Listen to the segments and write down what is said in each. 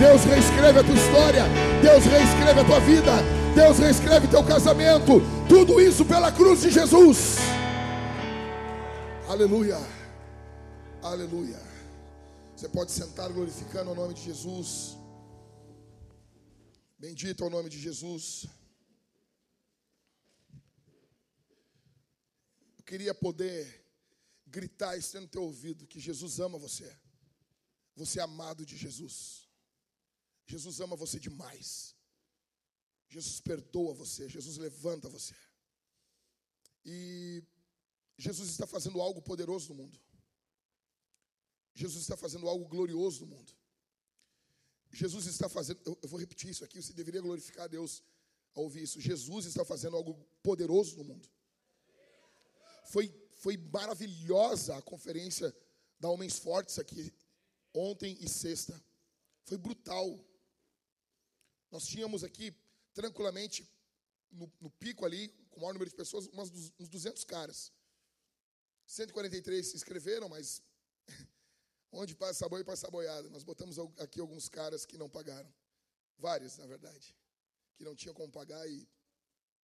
Deus reescreve a tua história, Deus reescreve a tua vida, Deus reescreve teu casamento, tudo isso pela cruz de Jesus. Aleluia, aleluia. Você pode sentar glorificando o nome de Jesus. Bendito é o nome de Jesus. Eu queria poder gritar isso no teu ouvido que Jesus ama você. Você é amado de Jesus. Jesus ama você demais. Jesus perdoa você, Jesus levanta você. E Jesus está fazendo algo poderoso no mundo. Jesus está fazendo algo glorioso no mundo. Jesus está fazendo, eu, eu vou repetir isso aqui, você deveria glorificar a Deus ao ouvir isso. Jesus está fazendo algo poderoso no mundo. Foi, foi maravilhosa a conferência da Homens Fortes aqui, ontem e sexta. Foi brutal. Nós tínhamos aqui, tranquilamente, no, no pico ali, com o maior número de pessoas, umas, uns 200 caras. 143 se inscreveram, mas Onde passa boi, passa boiada. Nós botamos aqui alguns caras que não pagaram. Vários, na verdade. Que não tinham como pagar e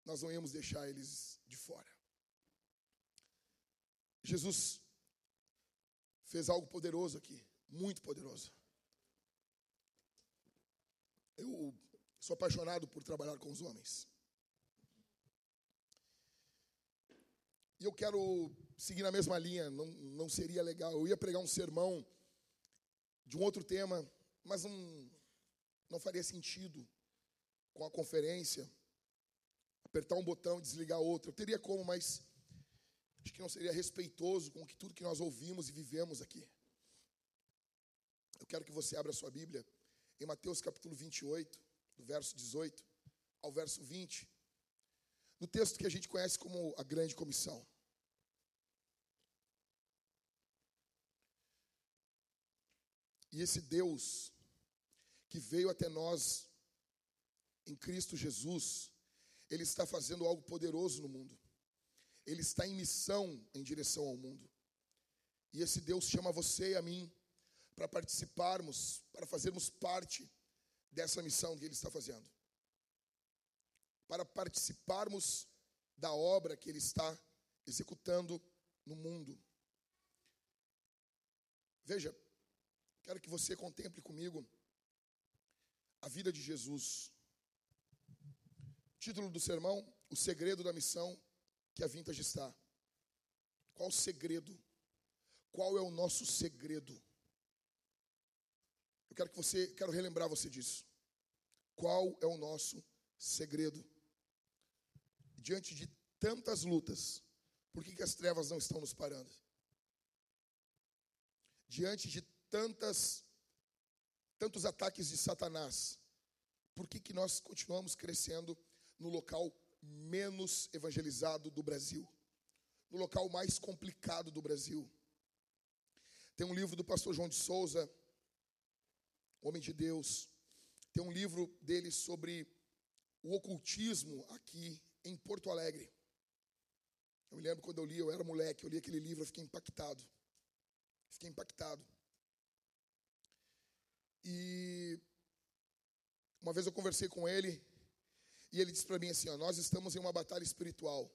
nós não íamos deixar eles de fora. Jesus fez algo poderoso aqui, muito poderoso. Eu sou apaixonado por trabalhar com os homens. E eu quero seguir na mesma linha, não, não seria legal. Eu ia pregar um sermão de um outro tema, mas não, não faria sentido com a conferência. Apertar um botão e desligar outro. Eu teria como, mas acho que não seria respeitoso com tudo que nós ouvimos e vivemos aqui. Eu quero que você abra a sua Bíblia em Mateus capítulo 28, do verso 18 ao verso 20, no texto que a gente conhece como a Grande Comissão. E esse Deus que veio até nós em Cristo Jesus, ele está fazendo algo poderoso no mundo. Ele está em missão em direção ao mundo. E esse Deus chama você e a mim para participarmos, para fazermos parte dessa missão que ele está fazendo. Para participarmos da obra que ele está executando no mundo. Veja, Quero que você contemple comigo a vida de Jesus. Título do sermão: O segredo da missão que a Vintage está. Qual o segredo? Qual é o nosso segredo? Eu quero que você, quero relembrar você disso. Qual é o nosso segredo? Diante de tantas lutas, por que, que as trevas não estão nos parando? Diante de tantas, tantos ataques de Satanás, por que, que nós continuamos crescendo no local menos evangelizado do Brasil? No local mais complicado do Brasil? Tem um livro do pastor João de Souza, homem de Deus. Tem um livro dele sobre o ocultismo aqui em Porto Alegre. Eu me lembro quando eu li, eu era moleque, eu li aquele livro, eu fiquei impactado. Fiquei impactado. E uma vez eu conversei com ele e ele disse para mim assim: ó, nós estamos em uma batalha espiritual.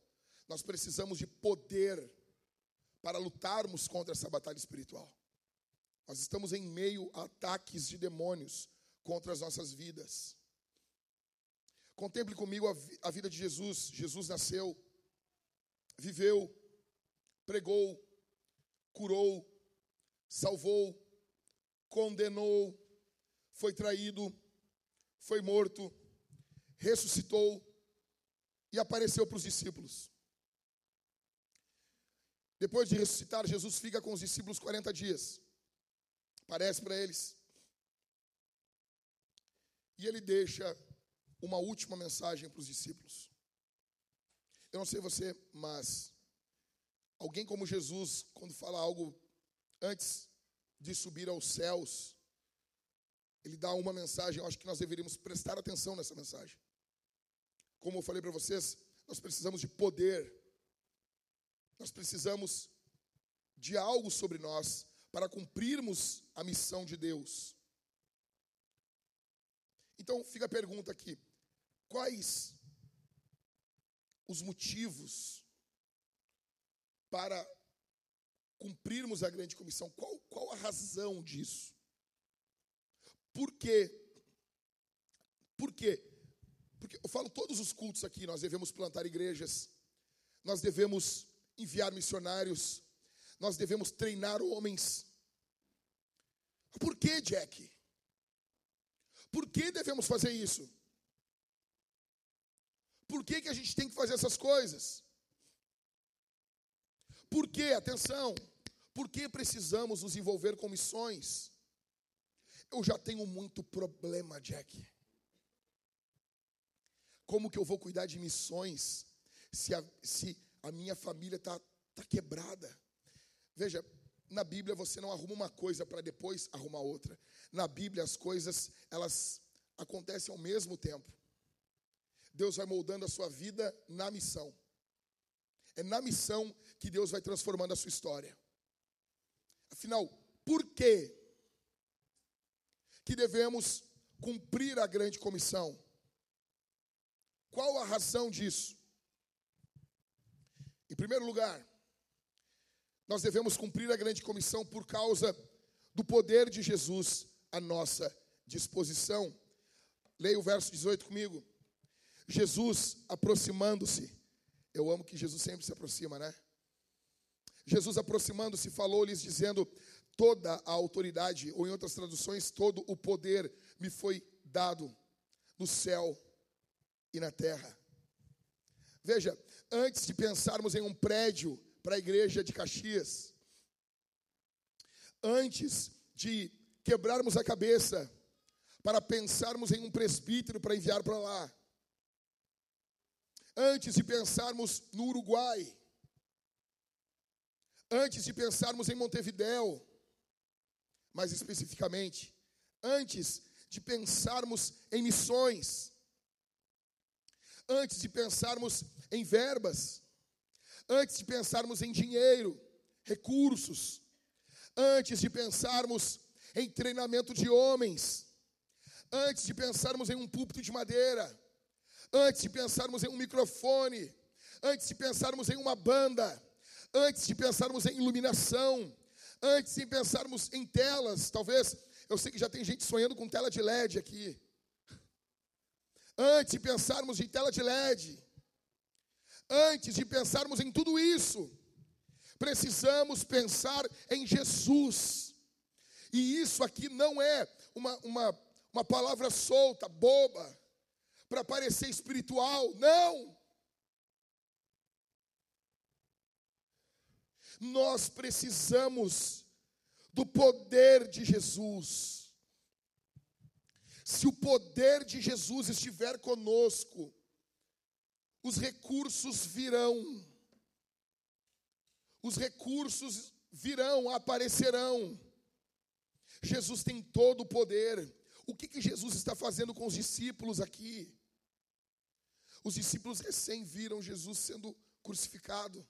Nós precisamos de poder para lutarmos contra essa batalha espiritual. Nós estamos em meio a ataques de demônios contra as nossas vidas. Contemple comigo a, a vida de Jesus. Jesus nasceu, viveu, pregou, curou, salvou, condenou, foi traído, foi morto, ressuscitou e apareceu para os discípulos. Depois de ressuscitar, Jesus fica com os discípulos 40 dias. Aparece para eles. E ele deixa uma última mensagem para os discípulos. Eu não sei você, mas alguém como Jesus, quando fala algo antes de subir aos céus, ele dá uma mensagem, eu acho que nós deveríamos prestar atenção nessa mensagem. Como eu falei para vocês, nós precisamos de poder. Nós precisamos de algo sobre nós para cumprirmos a missão de Deus. Então fica a pergunta aqui: quais os motivos para cumprirmos a grande comissão? Qual, qual a razão disso? Por quê? Por quê? Porque eu falo todos os cultos aqui, nós devemos plantar igrejas, nós devemos enviar missionários, nós devemos treinar homens. Por que, Jack? Por que devemos fazer isso? Por que, que a gente tem que fazer essas coisas? Por que, atenção, por que precisamos nos envolver com missões? Eu já tenho muito problema, Jack. Como que eu vou cuidar de missões se a, se a minha família está tá quebrada? Veja, na Bíblia você não arruma uma coisa para depois arrumar outra. Na Bíblia as coisas, elas acontecem ao mesmo tempo. Deus vai moldando a sua vida na missão. É na missão que Deus vai transformando a sua história. Afinal, por que que devemos cumprir a grande comissão? Qual a razão disso? Em primeiro lugar, nós devemos cumprir a grande comissão por causa do poder de Jesus à nossa disposição. Leia o verso 18 comigo. Jesus aproximando-se. Eu amo que Jesus sempre se aproxima, né? Jesus aproximando-se falou-lhes dizendo: Toda a autoridade, ou em outras traduções, todo o poder me foi dado no céu e na terra. Veja, antes de pensarmos em um prédio para a igreja de Caxias, antes de quebrarmos a cabeça para pensarmos em um presbítero para enviar para lá, antes de pensarmos no Uruguai, antes de pensarmos em Montevidéu, mais especificamente, antes de pensarmos em missões, antes de pensarmos em verbas, antes de pensarmos em dinheiro, recursos, antes de pensarmos em treinamento de homens, antes de pensarmos em um púlpito de madeira, antes de pensarmos em um microfone, antes de pensarmos em uma banda, antes de pensarmos em iluminação, antes de pensarmos em telas, talvez, eu sei que já tem gente sonhando com tela de LED aqui. Antes de pensarmos em tela de LED, antes de pensarmos em tudo isso, precisamos pensar em Jesus. E isso aqui não é uma, uma, uma palavra solta, boba, para parecer espiritual, não. Nós precisamos do poder de Jesus. Se o poder de Jesus estiver conosco, os recursos virão. Os recursos virão, aparecerão. Jesus tem todo o poder. O que, que Jesus está fazendo com os discípulos aqui? Os discípulos recém viram Jesus sendo crucificado.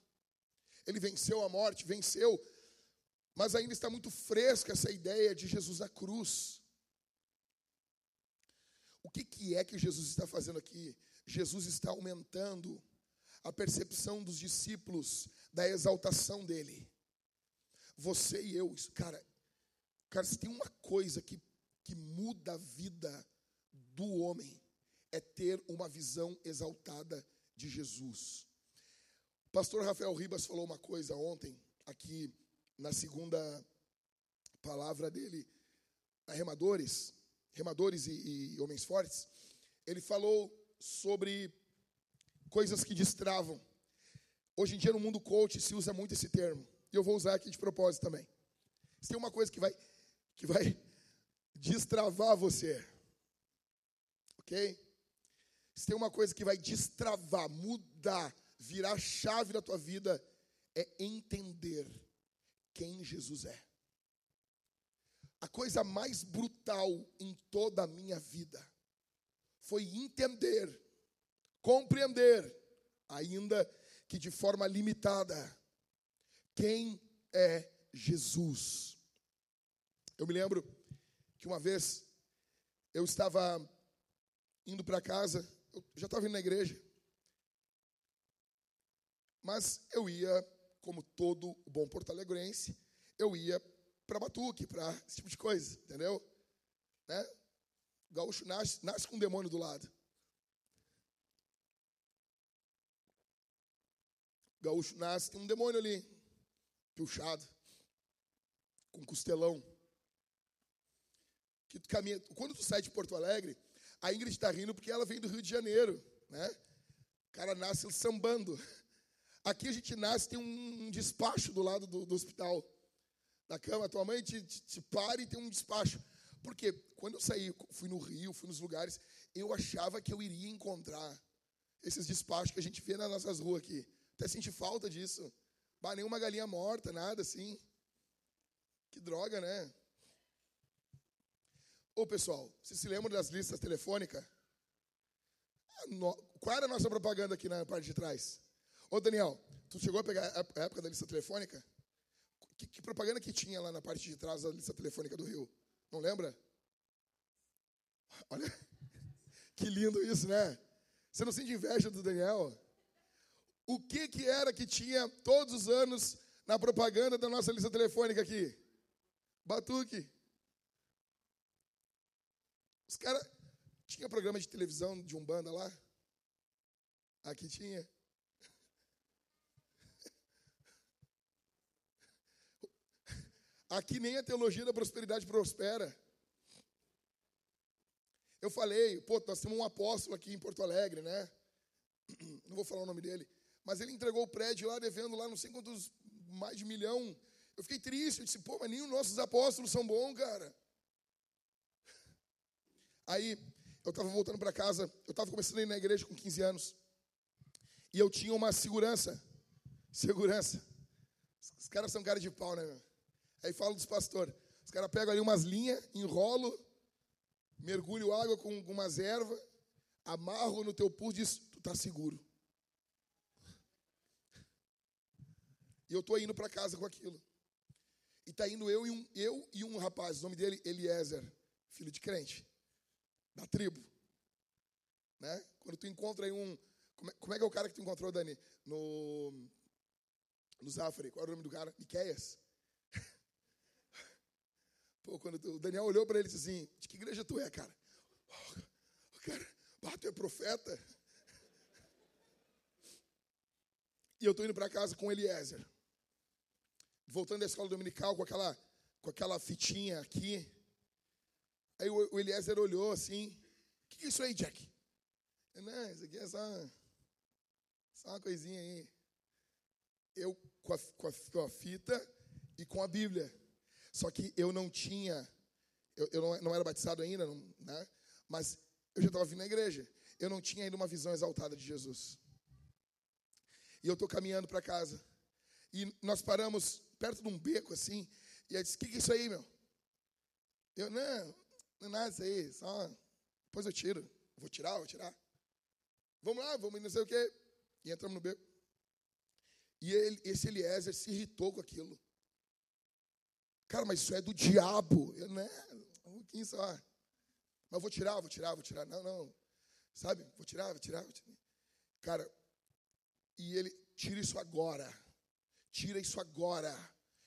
Ele venceu a morte, venceu, mas ainda está muito fresca essa ideia de Jesus na cruz. O que, que é que Jesus está fazendo aqui? Jesus está aumentando a percepção dos discípulos da exaltação dele. Você e eu, cara, cara, se tem uma coisa que, que muda a vida do homem, é ter uma visão exaltada de Jesus. O pastor Rafael Ribas falou uma coisa ontem, aqui na segunda palavra dele, a Remadores, remadores e, e homens fortes, ele falou sobre coisas que destravam. Hoje em dia no mundo coach se usa muito esse termo, e eu vou usar aqui de propósito também. Se tem uma coisa que vai que vai destravar você, ok? Se tem uma coisa que vai destravar, mudar, virar chave na tua vida, é entender quem Jesus é a coisa mais brutal em toda a minha vida foi entender, compreender, ainda que de forma limitada, quem é Jesus. Eu me lembro que uma vez eu estava indo para casa, eu já estava indo na igreja. Mas eu ia, como todo bom porto-alegrense, eu ia para Batuque, para esse tipo de coisa, entendeu? Né? O gaúcho nasce, nasce com um demônio do lado. O gaúcho nasce, tem um demônio ali, puxado, com costelão. Que tu caminha, quando tu sai de Porto Alegre, a Ingrid está rindo porque ela vem do Rio de Janeiro, né? O cara nasce sambando. Aqui a gente nasce, tem um despacho do lado do, do hospital. Da cama, tua mãe te, te, te para e tem um despacho. Porque quando eu saí, fui no Rio, fui nos lugares, eu achava que eu iria encontrar esses despachos que a gente vê nas nossas ruas aqui. Até senti falta disso. Bah, nenhuma galinha morta, nada assim. Que droga, né? Ô pessoal, vocês se lembram das listas telefônicas? Qual era a nossa propaganda aqui na parte de trás? Ô Daniel, tu chegou a pegar a época da lista telefônica? Que, que propaganda que tinha lá na parte de trás da lista telefônica do Rio? Não lembra? Olha, que lindo isso, né? Você não sente inveja do Daniel? O que, que era que tinha todos os anos na propaganda da nossa lista telefônica aqui? Batuque. Os caras. Tinha programa de televisão de Umbanda lá? Aqui tinha. Aqui nem a teologia da prosperidade prospera. Eu falei, pô, nós temos um apóstolo aqui em Porto Alegre, né? Não vou falar o nome dele. Mas ele entregou o prédio lá, devendo lá não sei quantos, mais de milhão. Eu fiquei triste, eu disse, pô, mas nem os nossos apóstolos são bons, cara. Aí, eu estava voltando para casa, eu estava começando a ir na igreja com 15 anos. E eu tinha uma segurança. Segurança. Os caras são cara de pau, né, meu? Aí falo dos pastores. Os caras pegam ali umas linhas, enrolo, mergulho água com, com umas ervas, amarro no teu pulso e diz, tu tá seguro. E eu estou indo para casa com aquilo. E está indo eu e, um, eu e um rapaz, o nome dele Eliezer, filho de crente, da tribo. Né? Quando tu encontra aí um. Como é, como é, que é o cara que tu encontrou, Dani? No, no Zafre. Qual era o nome do cara? Miqueias. Pô, quando o Daniel olhou para ele e disse assim: De que igreja tu é, cara? Oh, cara, tu é profeta? E eu estou indo para casa com Eliezer voltando da escola dominical com aquela, com aquela fitinha aqui. Aí o, o Eliezer olhou assim: O que, que é isso aí, Jack? Eu, não, isso aqui é só, só uma coisinha aí. Eu com a, com, a, com a fita e com a Bíblia. Só que eu não tinha, eu, eu não, não era batizado ainda, não, né? mas eu já estava vindo na igreja. Eu não tinha ainda uma visão exaltada de Jesus. E eu estou caminhando para casa. E nós paramos perto de um beco assim. E ela disse: O que, que é isso aí, meu? Eu, não, não é nada isso aí, só. Depois eu tiro. Vou tirar, vou tirar. Vamos lá, vamos não sei o quê. E entramos no beco. E ele, esse Eliezer se irritou com aquilo. Cara, mas isso é do diabo. Eu, né? Pouquinho só. Mas vou tirar, vou tirar, vou tirar. Não, não. Sabe? Vou tirar, vou tirar, vou tirar. Cara, e ele, tira isso agora. Tira isso agora.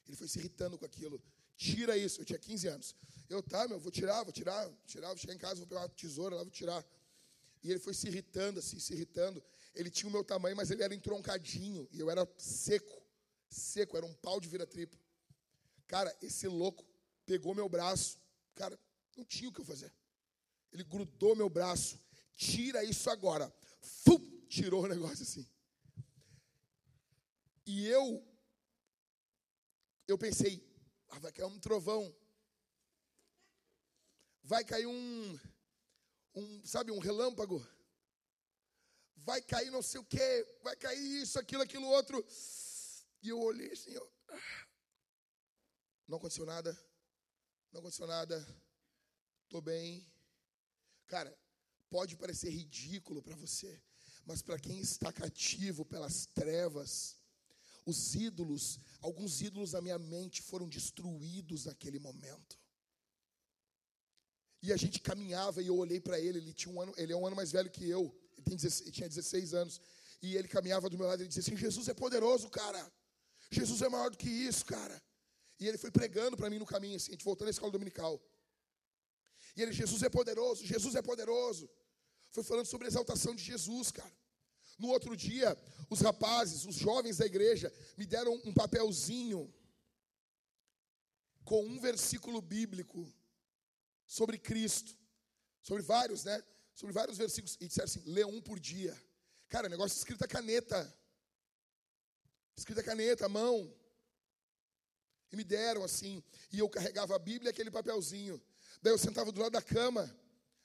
Ele foi se irritando com aquilo. Tira isso. Eu tinha 15 anos. Eu, tá, meu, vou tirar, vou tirar, vou tirar, vou chegar em casa, vou pegar uma tesoura lá, vou tirar. E ele foi se irritando, assim, se irritando. Ele tinha o meu tamanho, mas ele era entroncadinho. E eu era seco. Seco, era um pau de vira-tripa. Cara, esse louco pegou meu braço. Cara, não tinha o que eu fazer. Ele grudou meu braço. Tira isso agora. Fum, tirou o negócio assim. E eu eu pensei, ah, vai cair um trovão. Vai cair um, um, sabe, um relâmpago. Vai cair não sei o quê, vai cair isso, aquilo, aquilo outro. E eu olhei assim, eu, não aconteceu nada, não aconteceu nada, estou bem. Cara, pode parecer ridículo para você, mas para quem está cativo pelas trevas, os ídolos, alguns ídolos da minha mente foram destruídos naquele momento. E a gente caminhava e eu olhei para ele, ele tinha um ano, ele é um ano mais velho que eu, ele, tem 16, ele tinha 16 anos. E ele caminhava do meu lado e dizia assim: Jesus é poderoso, cara. Jesus é maior do que isso, cara. E ele foi pregando para mim no caminho, assim, a gente voltou na escola dominical. E ele, Jesus é poderoso, Jesus é poderoso. Foi falando sobre a exaltação de Jesus, cara. No outro dia, os rapazes, os jovens da igreja, me deram um papelzinho com um versículo bíblico sobre Cristo. Sobre vários, né? Sobre vários versículos. E disseram assim: lê um por dia. Cara, negócio escrito a caneta. Escrito a caneta, a mão. E me deram assim. E eu carregava a Bíblia e aquele papelzinho. Daí eu sentava do lado da cama.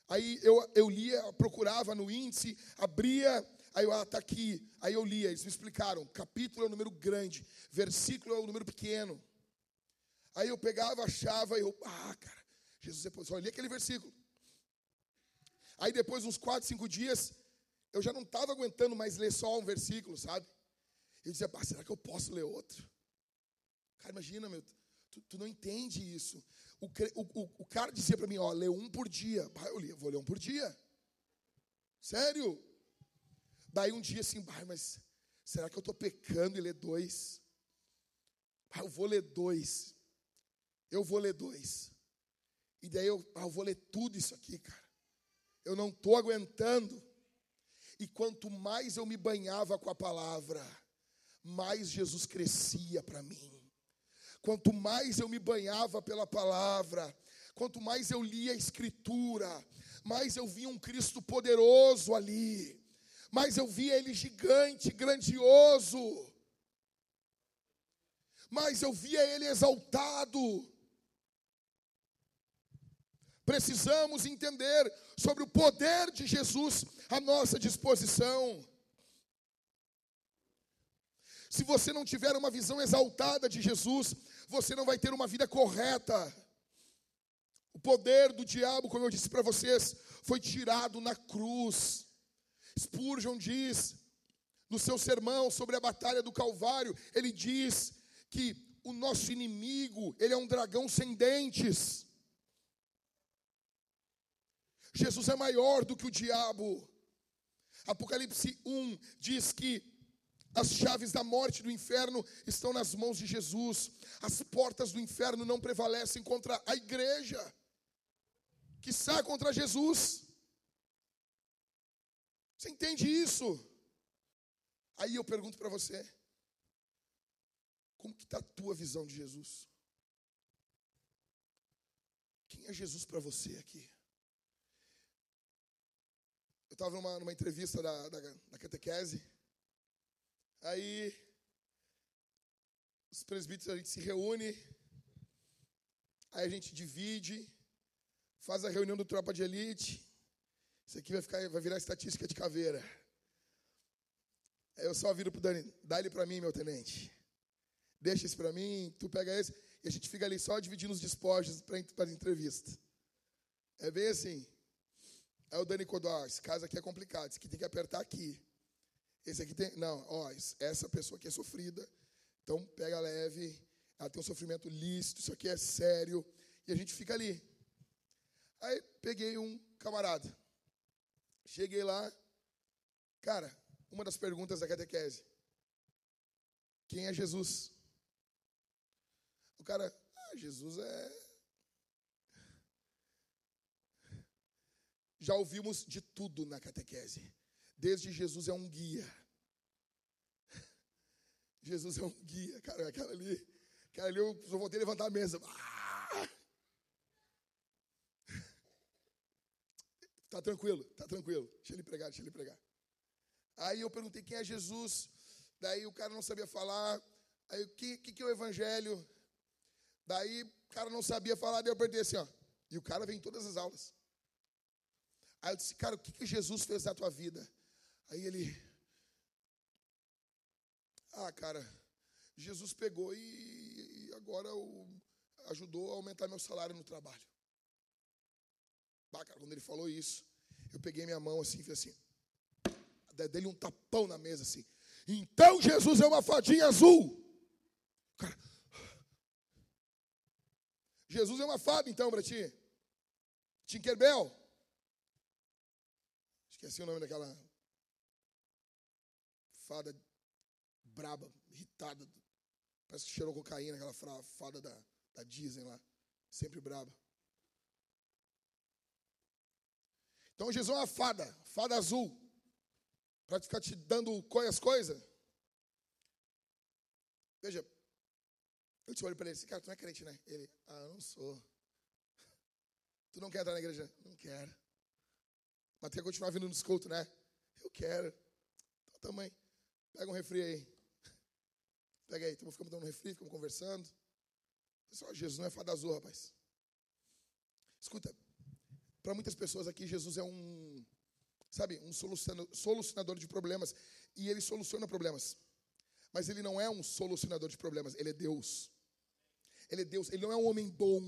Aí eu, eu lia, procurava no índice, abria, aí eu, ah, tá aqui. Aí eu lia, eles me explicaram. Capítulo é o número grande, versículo é o número pequeno. Aí eu pegava, achava, e eu, ah, cara, Jesus é só li aquele versículo. Aí depois, uns quatro, cinco dias, eu já não estava aguentando mais ler só um versículo, sabe? Eu dizia, ah, será que eu posso ler outro? Cara, imagina, meu, tu, tu não entende isso. O, o, o cara dizia para mim, ó, lê um por dia. Bah, eu li, vou ler um por dia. Sério? Daí um dia assim, bah, mas será que eu estou pecando e ler dois? Bah, eu vou ler dois. Eu vou ler dois. E daí eu, eu vou ler tudo isso aqui, cara. Eu não estou aguentando. E quanto mais eu me banhava com a palavra, mais Jesus crescia para mim. Quanto mais eu me banhava pela palavra, quanto mais eu lia a Escritura, mais eu via um Cristo poderoso ali, mais eu via Ele gigante, grandioso, mais eu via Ele exaltado. Precisamos entender sobre o poder de Jesus à nossa disposição. Se você não tiver uma visão exaltada de Jesus, você não vai ter uma vida correta. O poder do diabo, como eu disse para vocês, foi tirado na cruz. Spurgeon diz, no seu sermão sobre a batalha do Calvário, ele diz que o nosso inimigo, ele é um dragão sem dentes. Jesus é maior do que o diabo. Apocalipse 1 diz que as chaves da morte do inferno estão nas mãos de Jesus. As portas do inferno não prevalecem contra a igreja, que está contra Jesus. Você entende isso? Aí eu pergunto para você: como que está a tua visão de Jesus? Quem é Jesus para você aqui? Eu estava numa, numa entrevista da, da, da catequese. Aí, os presbíteros, a gente se reúne, aí a gente divide, faz a reunião do tropa de elite. Isso aqui vai, ficar, vai virar estatística de caveira. Aí eu só viro pro Dani, dá ele para mim, meu tenente. Deixa esse para mim, tu pega esse. E a gente fica ali só dividindo os despojos para entrevista. É bem assim. Aí o Dani Codó, esse caso aqui é complicado, esse aqui tem que apertar aqui. Esse aqui tem. Não, ó, essa pessoa aqui é sofrida. Então pega leve. Ela tem um sofrimento lícito, isso aqui é sério. E a gente fica ali. Aí peguei um camarada. Cheguei lá. Cara, uma das perguntas da catequese. Quem é Jesus? O cara, ah, Jesus é. Já ouvimos de tudo na catequese. Desde Jesus é um guia. Jesus é um guia, cara. Aquela ali, aquela ali eu só voltei a levantar a mesa. Ah! Tá tranquilo, tá tranquilo. Deixa ele pregar, deixa ele pregar. Aí eu perguntei quem é Jesus. Daí o cara não sabia falar. Aí o que, que, que é o evangelho? Daí o cara não sabia falar, daí eu perdi assim, ó. E o cara vem em todas as aulas. Aí eu disse, cara, o que, que Jesus fez na tua vida? Aí ele, ah, cara, Jesus pegou e, agora o, ajudou a aumentar meu salário no trabalho. Bah, cara, quando ele falou isso, eu peguei minha mão assim e fiz assim, dei-lhe um tapão na mesa assim. Então Jesus é uma fadinha azul. Cara, Jesus é uma fada então para ti. Tinkerbell. Esqueci o nome daquela fada braba, irritada. Parece que cheirou cocaína, aquela fada da, da Disney lá. Sempre braba. Então Jesus é uma fada, fada azul. Para ficar te dando as coisas. Veja, eu te olho para ele assim, cara, tu não é crente, né? Ele, ah, eu não sou. Tu não quer entrar na igreja? Não quero. Mas quer continuar vindo nos cultos, né? Eu quero. Então também. Pega um refri aí. Pega aí, então ficamos dando um refri, ficamos conversando. Pessoal, Jesus não é fada azul, rapaz. Escuta, para muitas pessoas aqui, Jesus é um, sabe, um solucionador de problemas. E ele soluciona problemas. Mas ele não é um solucionador de problemas, ele é Deus. Ele é Deus, ele não é um homem bom.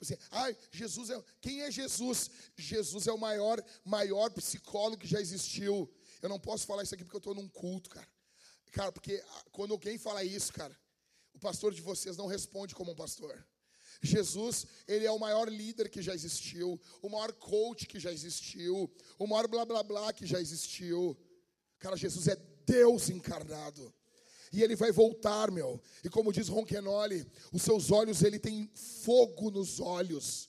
Você, ai, Jesus é. Quem é Jesus? Jesus é o maior, maior psicólogo que já existiu. Eu não posso falar isso aqui porque eu estou num culto, cara. Cara, porque ah, quando alguém fala isso, cara, o pastor de vocês não responde como um pastor. Jesus, ele é o maior líder que já existiu, o maior coach que já existiu, o maior blá blá blá que já existiu. Cara, Jesus é Deus encarnado. E ele vai voltar, meu. E como diz Ronquenoli, os seus olhos, ele tem fogo nos olhos.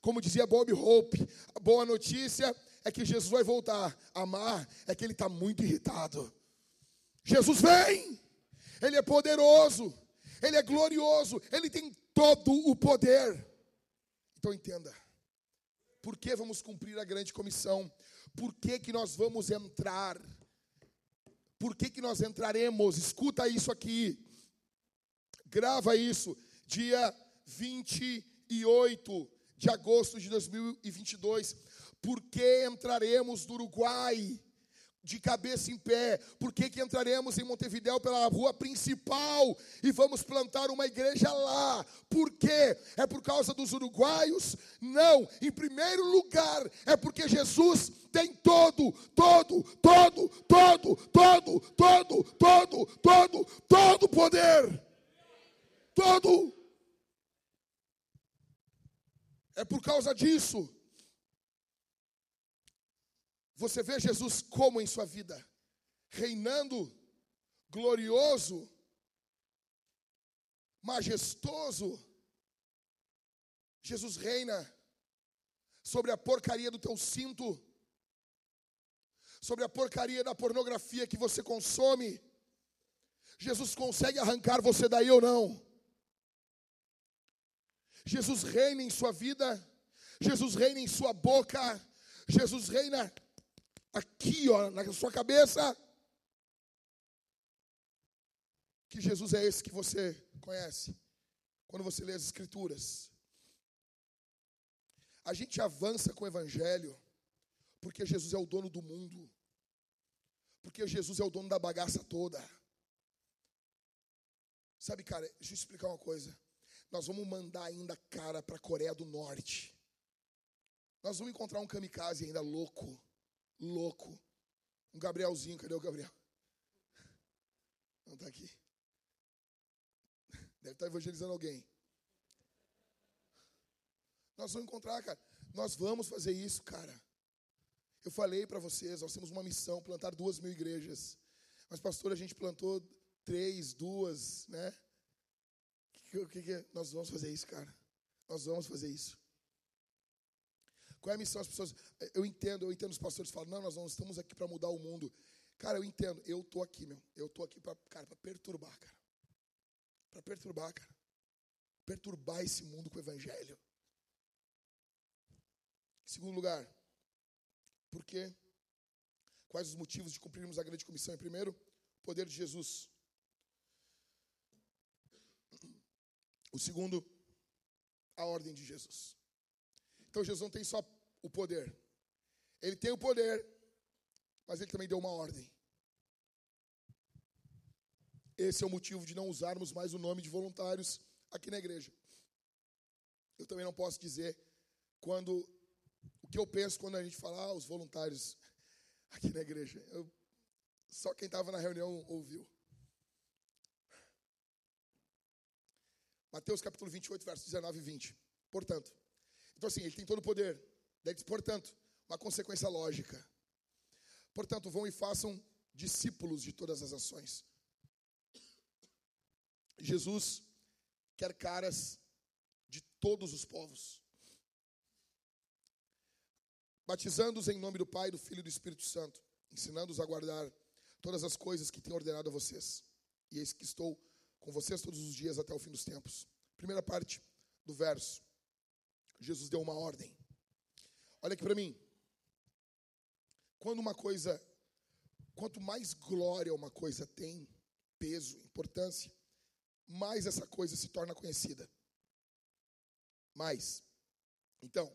Como dizia Bob Hope, a boa notícia é que Jesus vai voltar. Amar é que ele está muito irritado. Jesus vem, ele é poderoso, ele é glorioso, ele tem todo o poder. Então entenda. Por que vamos cumprir a grande comissão? Por que, que nós vamos entrar? Por que, que nós entraremos? Escuta isso aqui. Grava isso. Dia 28 de agosto de 2022. Por que entraremos no Uruguai? de cabeça em pé. Por que, que entraremos em Montevidéu pela rua principal e vamos plantar uma igreja lá? Por quê? É por causa dos uruguaios? Não. Em primeiro lugar, é porque Jesus tem todo, todo, todo, todo, todo, todo, todo, todo, todo poder. Todo. É por causa disso você vê Jesus como em sua vida? Reinando, glorioso, majestoso. Jesus reina sobre a porcaria do teu cinto, sobre a porcaria da pornografia que você consome. Jesus consegue arrancar você daí ou não? Jesus reina em sua vida, Jesus reina em sua boca, Jesus reina aqui, ó, na sua cabeça, que Jesus é esse que você conhece quando você lê as Escrituras. A gente avança com o Evangelho porque Jesus é o dono do mundo, porque Jesus é o dono da bagaça toda. Sabe, cara, deixa eu explicar uma coisa. Nós vamos mandar ainda cara para a Coreia do Norte. Nós vamos encontrar um kamikaze ainda louco louco. Um Gabrielzinho, cadê o Gabriel? Não está aqui. Deve estar evangelizando alguém. Nós vamos encontrar, cara. Nós vamos fazer isso, cara. Eu falei para vocês, nós temos uma missão, plantar duas mil igrejas. Mas, pastor, a gente plantou três, duas, né? Que, que, que, nós vamos fazer isso, cara? Nós vamos fazer isso. Qual é a missão? As pessoas, eu entendo, eu entendo os pastores falam, não, nós não estamos aqui para mudar o mundo. Cara, eu entendo, eu tô aqui, meu. Eu tô aqui para, cara, para perturbar, cara. Para perturbar, cara. Perturbar esse mundo com o evangelho. Segundo lugar, por quê? Quais os motivos de cumprirmos a grande comissão? Em primeiro, o poder de Jesus. O segundo, a ordem de Jesus. Então Jesus não tem só o poder. Ele tem o poder, mas ele também deu uma ordem. Esse é o motivo de não usarmos mais o nome de voluntários aqui na igreja. Eu também não posso dizer quando o que eu penso quando a gente fala ah, os voluntários aqui na igreja. Eu, só quem estava na reunião ouviu. Mateus capítulo 28, versos 19 e 20. Portanto, Então, assim, ele tem todo o poder. Daí, portanto, uma consequência lógica. Portanto, vão e façam discípulos de todas as ações. Jesus quer caras de todos os povos, batizando-os em nome do Pai, do Filho e do Espírito Santo, ensinando-os a guardar todas as coisas que tenho ordenado a vocês. E eis que estou com vocês todos os dias até o fim dos tempos. Primeira parte do verso. Jesus deu uma ordem. Olha aqui para mim. Quando uma coisa, quanto mais glória uma coisa tem, peso, importância, mais essa coisa se torna conhecida. Mais. Então,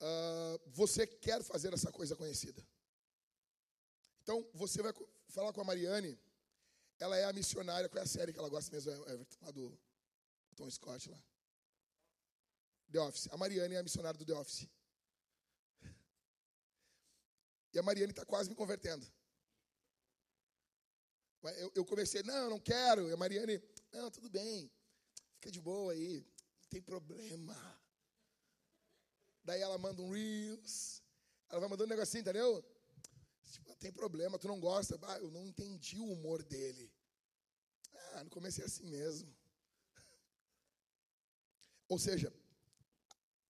uh, você quer fazer essa coisa conhecida. Então, você vai falar com a Mariane, ela é a missionária, qual é a série que ela gosta mesmo, Everton, lá do Tom Scott lá. The Office. A Mariane é a missionária do The Office. E a Mariane está quase me convertendo. Eu, eu comecei, não, não quero. E a Mariane, não, tudo bem. Fica de boa aí. Não tem problema. Daí ela manda um Reels. Ela vai mandando um negocinho, entendeu? Tipo, tem problema, tu não gosta. Ah, eu não entendi o humor dele. Ah, no começo é assim mesmo. Ou seja,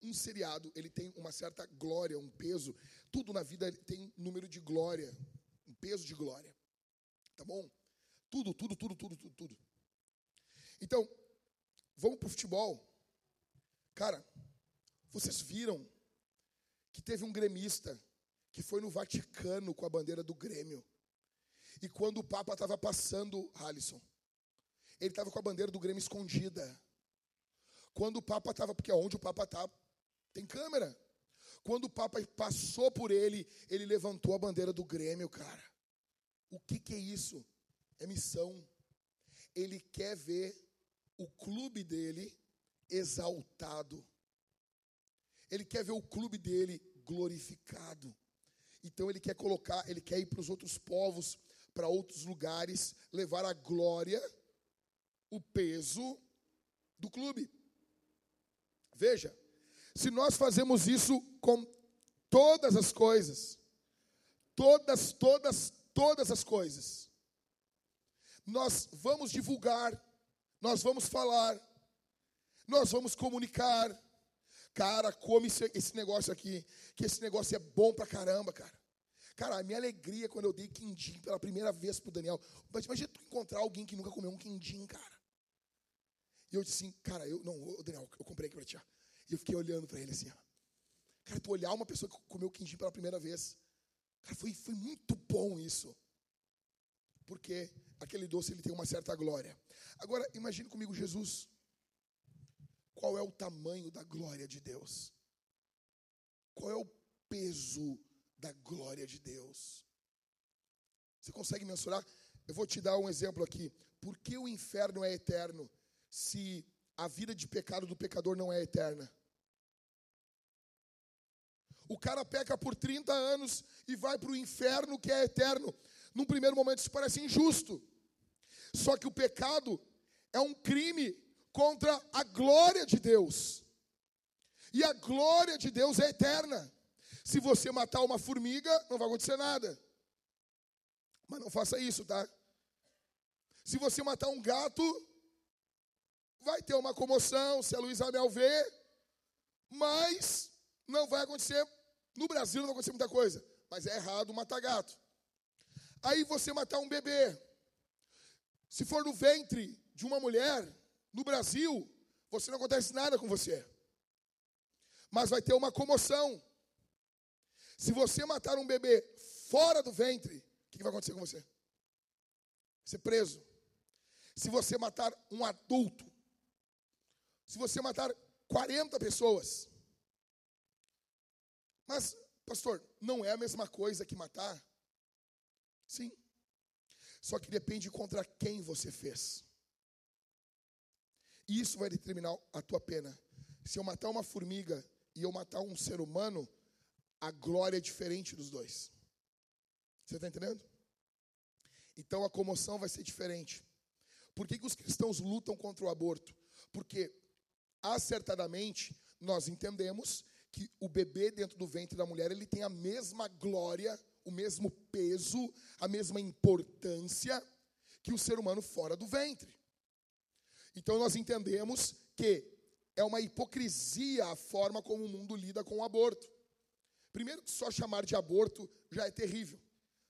um seriado, ele tem uma certa glória, um peso. Tudo na vida tem número de glória, um peso de glória. Tá bom? Tudo, tudo, tudo, tudo, tudo, tudo. Então, vamos para o futebol. Cara, vocês viram que teve um gremista que foi no Vaticano com a bandeira do Grêmio. E quando o Papa estava passando, Alisson, ele estava com a bandeira do Grêmio escondida. Quando o Papa estava, porque onde o Papa está, tem câmera. Quando o Papa passou por ele, ele levantou a bandeira do Grêmio, cara. O que, que é isso? É missão. Ele quer ver o clube dele exaltado. Ele quer ver o clube dele glorificado. Então ele quer colocar, ele quer ir para os outros povos, para outros lugares, levar a glória, o peso do clube. Veja, se nós fazemos isso com todas as coisas, todas, todas, todas as coisas, nós vamos divulgar, nós vamos falar, nós vamos comunicar. Cara, come esse negócio aqui, que esse negócio é bom pra caramba, cara. Cara, a minha alegria quando eu dei quindim pela primeira vez pro Daniel. Mas imagina tu encontrar alguém que nunca comeu um quindim, cara. E eu disse assim, cara, eu não, Daniel, eu comprei aqui pra ti. E eu fiquei olhando para ele assim, ó. Cara, tu olhar uma pessoa que comeu quindim pela primeira vez. Cara, foi, foi muito bom isso. Porque aquele doce ele tem uma certa glória. Agora, imagine comigo Jesus. Qual é o tamanho da glória de Deus? Qual é o peso da glória de Deus? Você consegue mensurar? Eu vou te dar um exemplo aqui. Por que o inferno é eterno se a vida de pecado do pecador não é eterna? O cara peca por 30 anos e vai para o inferno que é eterno. Num primeiro momento isso parece injusto. Só que o pecado é um crime contra a glória de Deus. E a glória de Deus é eterna. Se você matar uma formiga, não vai acontecer nada. Mas não faça isso, tá? Se você matar um gato, vai ter uma comoção, se a Luísa Mel ver, mas não vai acontecer no Brasil não vai acontecer muita coisa, mas é errado matar gato. Aí você matar um bebê. Se for no ventre de uma mulher, no Brasil, você não acontece nada com você. Mas vai ter uma comoção. Se você matar um bebê fora do ventre, o que vai acontecer com você? Ser preso. Se você matar um adulto, se você matar 40 pessoas, mas, pastor, não é a mesma coisa que matar? Sim. Só que depende contra quem você fez. Isso vai determinar a tua pena. Se eu matar uma formiga e eu matar um ser humano, a glória é diferente dos dois. Você está entendendo? Então a comoção vai ser diferente. Por que, que os cristãos lutam contra o aborto? Porque, acertadamente, nós entendemos que o bebê dentro do ventre da mulher, ele tem a mesma glória, o mesmo peso, a mesma importância que o ser humano fora do ventre. Então nós entendemos que é uma hipocrisia a forma como o mundo lida com o aborto. Primeiro, só chamar de aborto já é terrível.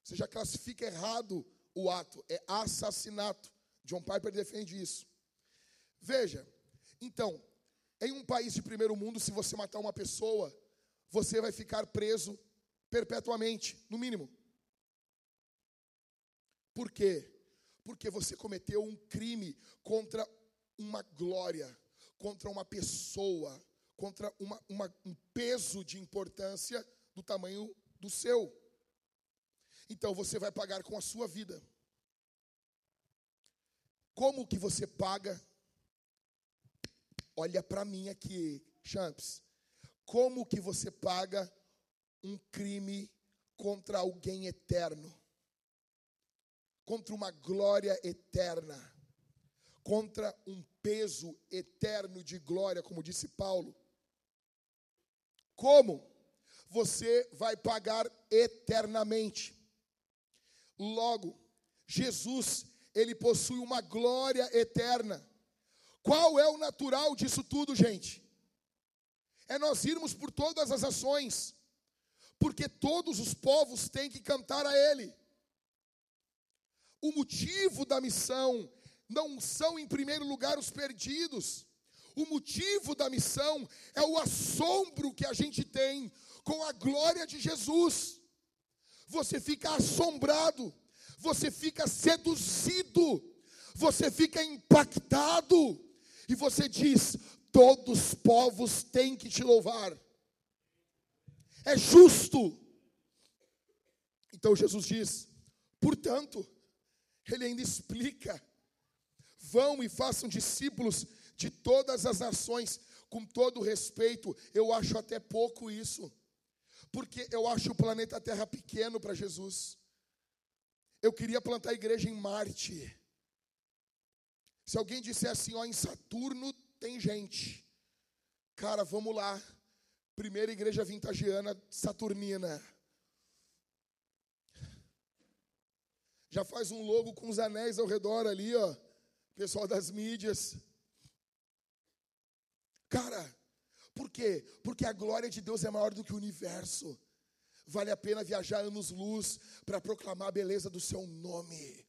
Você já classifica errado o ato, é assassinato. John Piper defende isso. Veja, então, em um país de primeiro mundo, se você matar uma pessoa, você vai ficar preso perpetuamente, no mínimo. Por quê? Porque você cometeu um crime contra uma glória, contra uma pessoa, contra uma, uma, um peso de importância do tamanho do seu. Então você vai pagar com a sua vida. Como que você paga? Olha para mim aqui, Champs. Como que você paga um crime contra alguém eterno? Contra uma glória eterna? Contra um peso eterno de glória, como disse Paulo? Como? Você vai pagar eternamente. Logo, Jesus, ele possui uma glória eterna. Qual é o natural disso tudo, gente? É nós irmos por todas as ações, porque todos os povos têm que cantar a Ele. O motivo da missão não são, em primeiro lugar, os perdidos. O motivo da missão é o assombro que a gente tem com a glória de Jesus. Você fica assombrado, você fica seduzido, você fica impactado, e você diz: todos os povos têm que te louvar. É justo. Então Jesus diz: portanto, ele ainda explica: vão e façam discípulos de todas as nações, com todo respeito, eu acho até pouco isso, porque eu acho o planeta Terra pequeno para Jesus. Eu queria plantar igreja em Marte. Se alguém disser assim, ó, em Saturno tem gente. Cara, vamos lá. Primeira igreja vintagiana saturnina. Já faz um logo com os anéis ao redor ali, ó. Pessoal das mídias. Cara, por quê? Porque a glória de Deus é maior do que o universo. Vale a pena viajar anos-luz para proclamar a beleza do seu nome.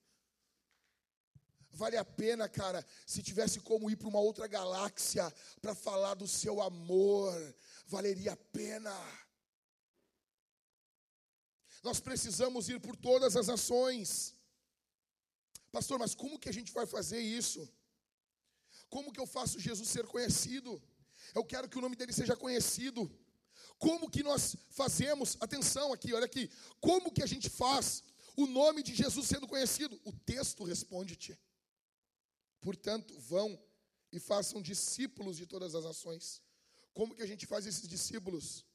Vale a pena, cara, se tivesse como ir para uma outra galáxia para falar do seu amor, valeria a pena. Nós precisamos ir por todas as ações. Pastor, mas como que a gente vai fazer isso? Como que eu faço Jesus ser conhecido? Eu quero que o nome dele seja conhecido. Como que nós fazemos? Atenção aqui, olha aqui. Como que a gente faz o nome de Jesus sendo conhecido? O texto responde-te. Portanto, vão e façam discípulos de todas as nações. Como que a gente faz esses discípulos?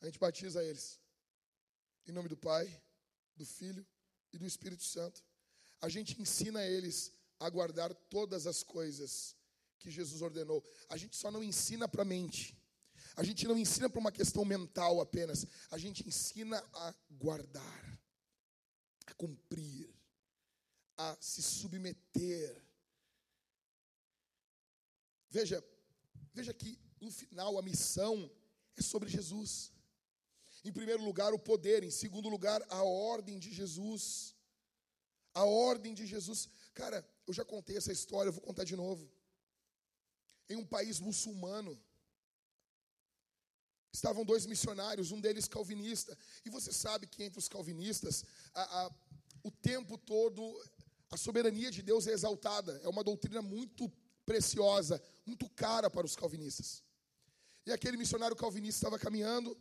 A gente batiza eles. Em nome do Pai, do Filho e do Espírito Santo. A gente ensina eles a guardar todas as coisas que Jesus ordenou. A gente só não ensina para a mente. A gente não ensina para uma questão mental apenas. A gente ensina a guardar, a cumprir a se submeter. Veja, veja que no final a missão é sobre Jesus. Em primeiro lugar, o poder, em segundo lugar, a ordem de Jesus. A ordem de Jesus. Cara, eu já contei essa história, eu vou contar de novo. Em um país muçulmano, estavam dois missionários, um deles calvinista. E você sabe que entre os calvinistas, a, a, o tempo todo a soberania de Deus é exaltada, é uma doutrina muito preciosa, muito cara para os calvinistas. E aquele missionário calvinista estava caminhando,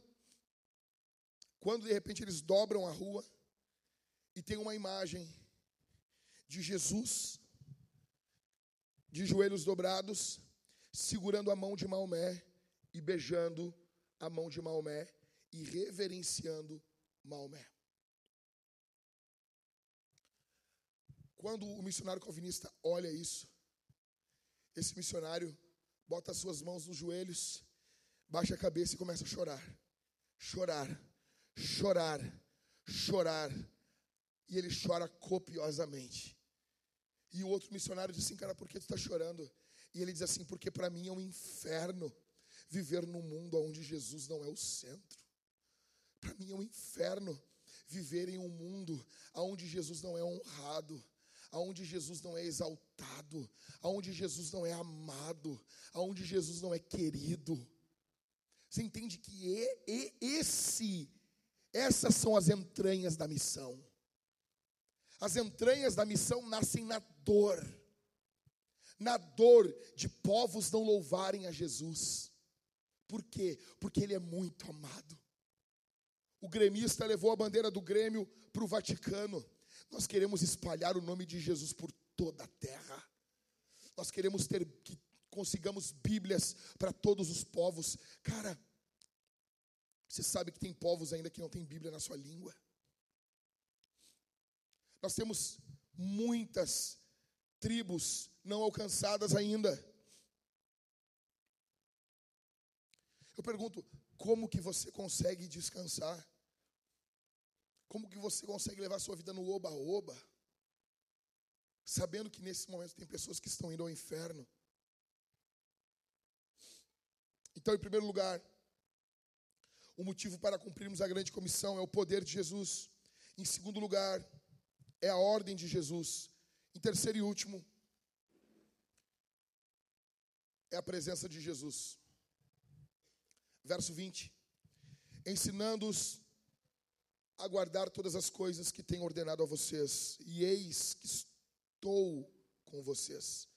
quando de repente eles dobram a rua e tem uma imagem de Jesus de joelhos dobrados, segurando a mão de Maomé e beijando a mão de Maomé e reverenciando Maomé. Quando o missionário calvinista olha isso, esse missionário bota as suas mãos nos joelhos, baixa a cabeça e começa a chorar. Chorar, chorar, chorar. E ele chora copiosamente. E o outro missionário diz assim: Cara, por que tu está chorando? E ele diz assim: Porque para mim é um inferno viver num mundo onde Jesus não é o centro. Para mim é um inferno viver em um mundo onde Jesus não é honrado, onde Jesus não é exaltado, onde Jesus não é amado, onde Jesus não é querido. Você entende que esse, essas são as entranhas da missão. As entranhas da missão nascem na dor, na dor de povos não louvarem a Jesus. Por quê? Porque ele é muito amado. O gremista levou a bandeira do Grêmio para o Vaticano. Nós queremos espalhar o nome de Jesus por toda a terra. Nós queremos ter que consigamos Bíblias para todos os povos. Cara, você sabe que tem povos ainda que não tem Bíblia na sua língua. Nós temos muitas tribos não alcançadas ainda. Eu pergunto, como que você consegue descansar? Como que você consegue levar sua vida no oba-oba? Sabendo que nesse momento tem pessoas que estão indo ao inferno. Então, em primeiro lugar, o motivo para cumprirmos a grande comissão é o poder de Jesus. Em segundo lugar, é a ordem de Jesus. Em terceiro e último, é a presença de Jesus. Verso 20: Ensinando-os a guardar todas as coisas que tenho ordenado a vocês, e eis que estou com vocês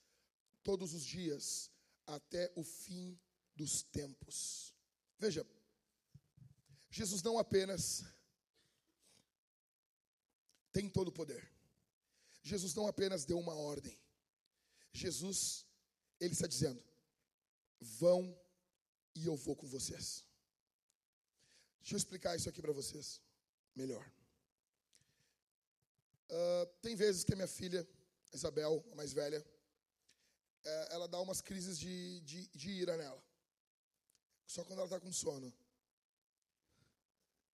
todos os dias até o fim dos tempos. Veja, Jesus não apenas tem todo o poder. Jesus não apenas deu uma ordem. Jesus, ele está dizendo: vão e eu vou com vocês. Deixa eu explicar isso aqui para vocês melhor. Uh, tem vezes que a minha filha, Isabel, a mais velha, é, ela dá umas crises de, de, de ira nela. Só quando ela está com sono.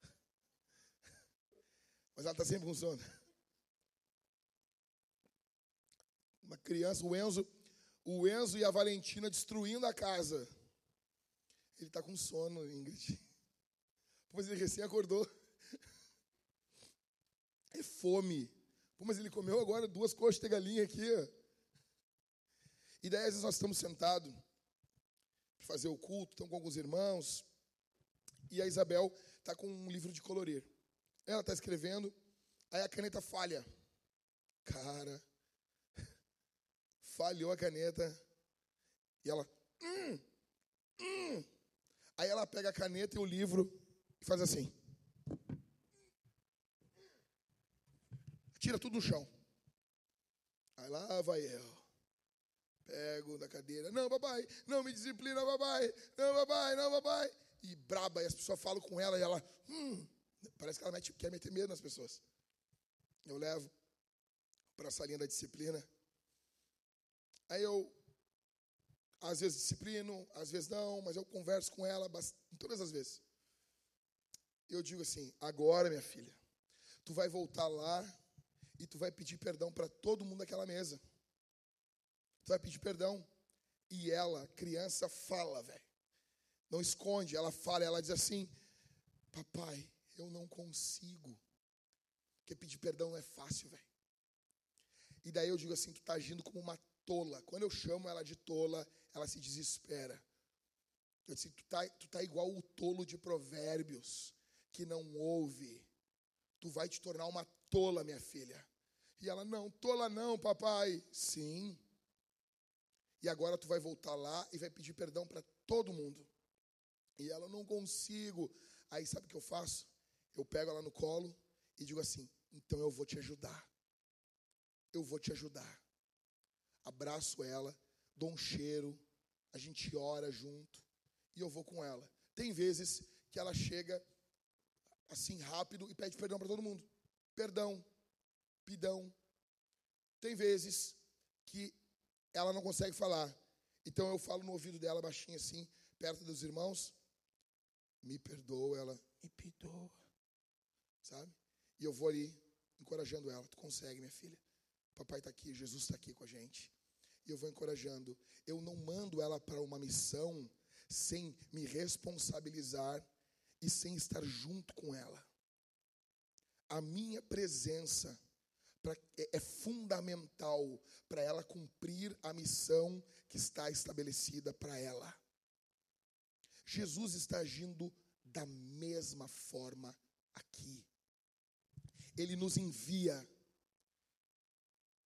Mas ela está sempre com sono. Uma criança, o Enzo, o Enzo e a Valentina destruindo a casa. Ele está com sono, Ingrid. Pois ele recém acordou. É fome. Pô, mas ele comeu agora duas coxas de galinha aqui. E daí, às vezes, nós estamos sentados para fazer o culto, estamos com alguns irmãos. E a Isabel está com um livro de colorir. Ela está escrevendo, aí a caneta falha. Cara, falhou a caneta. E ela, hum, hum. Aí ela pega a caneta e o livro e faz assim. Tira tudo no chão. Aí lá vai eu. Pego da cadeira. Não, papai, não me disciplina, papai. Não, papai, não, papai. E braba, e as pessoas falam com ela e ela, hum, parece que ela mete, quer meter medo nas pessoas. Eu levo para a salinha da disciplina. Aí eu, às vezes disciplino, às vezes não, mas eu converso com ela todas as vezes. Eu digo assim: agora, minha filha, tu vai voltar lá e tu vai pedir perdão para todo mundo daquela mesa. Tu vai pedir perdão. E ela, criança, fala, velho. Não esconde, ela fala, ela diz assim: Papai, eu não consigo. Porque pedir perdão não é fácil, velho. E daí eu digo assim: tu está agindo como uma tola. Quando eu chamo ela de tola, ela se desespera. Eu disse: tu está tu tá igual o tolo de Provérbios, que não ouve. Tu vai te tornar uma tola, minha filha. E ela: Não, tola não, papai. Sim. E agora tu vai voltar lá e vai pedir perdão para todo mundo. E ela: Não consigo. Aí sabe o que eu faço? Eu pego ela no colo e digo assim: Então eu vou te ajudar. Eu vou te ajudar. Abraço ela, dou um cheiro, a gente ora junto e eu vou com ela. Tem vezes que ela chega assim rápido e pede perdão para todo mundo. Perdão, pidão. Tem vezes que ela não consegue falar. Então eu falo no ouvido dela baixinho assim, perto dos irmãos. Me perdoa, ela me perdoa. Sabe? E eu vou ali encorajando ela. Tu consegue, minha filha. Papai está aqui, Jesus está aqui com a gente. E eu vou encorajando. Eu não mando ela para uma missão sem me responsabilizar e sem estar junto com ela. A minha presença pra, é, é fundamental para ela cumprir a missão que está estabelecida para ela. Jesus está agindo da mesma forma aqui. Ele nos envia.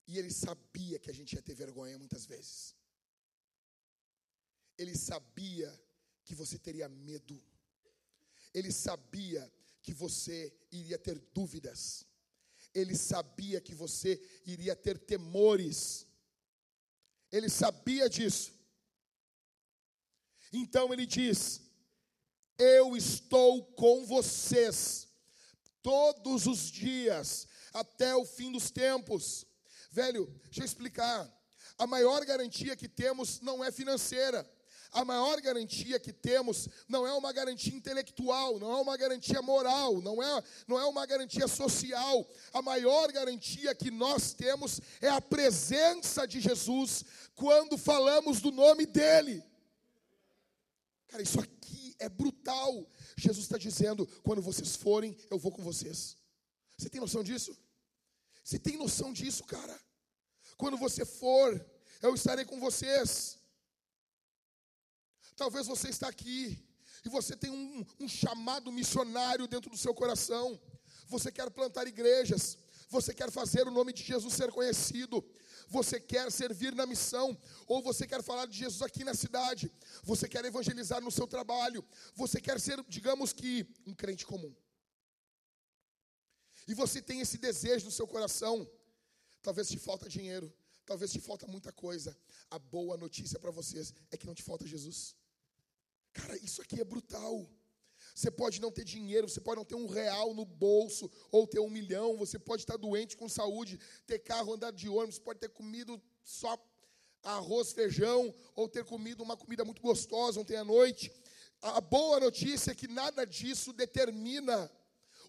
E ele sabia que a gente ia ter vergonha muitas vezes. Ele sabia que você teria medo. Ele sabia que você iria ter dúvidas. Ele sabia que você iria ter temores. Ele sabia disso. Então ele diz: Eu estou com vocês todos os dias até o fim dos tempos. Velho, deixa eu explicar. A maior garantia que temos não é financeira. A maior garantia que temos não é uma garantia intelectual, não é uma garantia moral, não é, não é uma garantia social. A maior garantia que nós temos é a presença de Jesus quando falamos do nome dEle. Cara, isso aqui é brutal. Jesus está dizendo: quando vocês forem, eu vou com vocês. Você tem noção disso? Você tem noção disso, cara? Quando você for, eu estarei com vocês. Talvez você está aqui e você tem um, um chamado missionário dentro do seu coração. Você quer plantar igrejas, você quer fazer o nome de Jesus ser conhecido, você quer servir na missão, ou você quer falar de Jesus aqui na cidade, você quer evangelizar no seu trabalho, você quer ser, digamos que, um crente comum. E você tem esse desejo no seu coração, talvez te falta dinheiro, talvez te falta muita coisa. A boa notícia para vocês é que não te falta Jesus. Cara, isso aqui é brutal. Você pode não ter dinheiro, você pode não ter um real no bolso, ou ter um milhão, você pode estar doente com saúde, ter carro, andar de ônibus, pode ter comido só arroz, feijão, ou ter comido uma comida muito gostosa ontem à noite. A boa notícia é que nada disso determina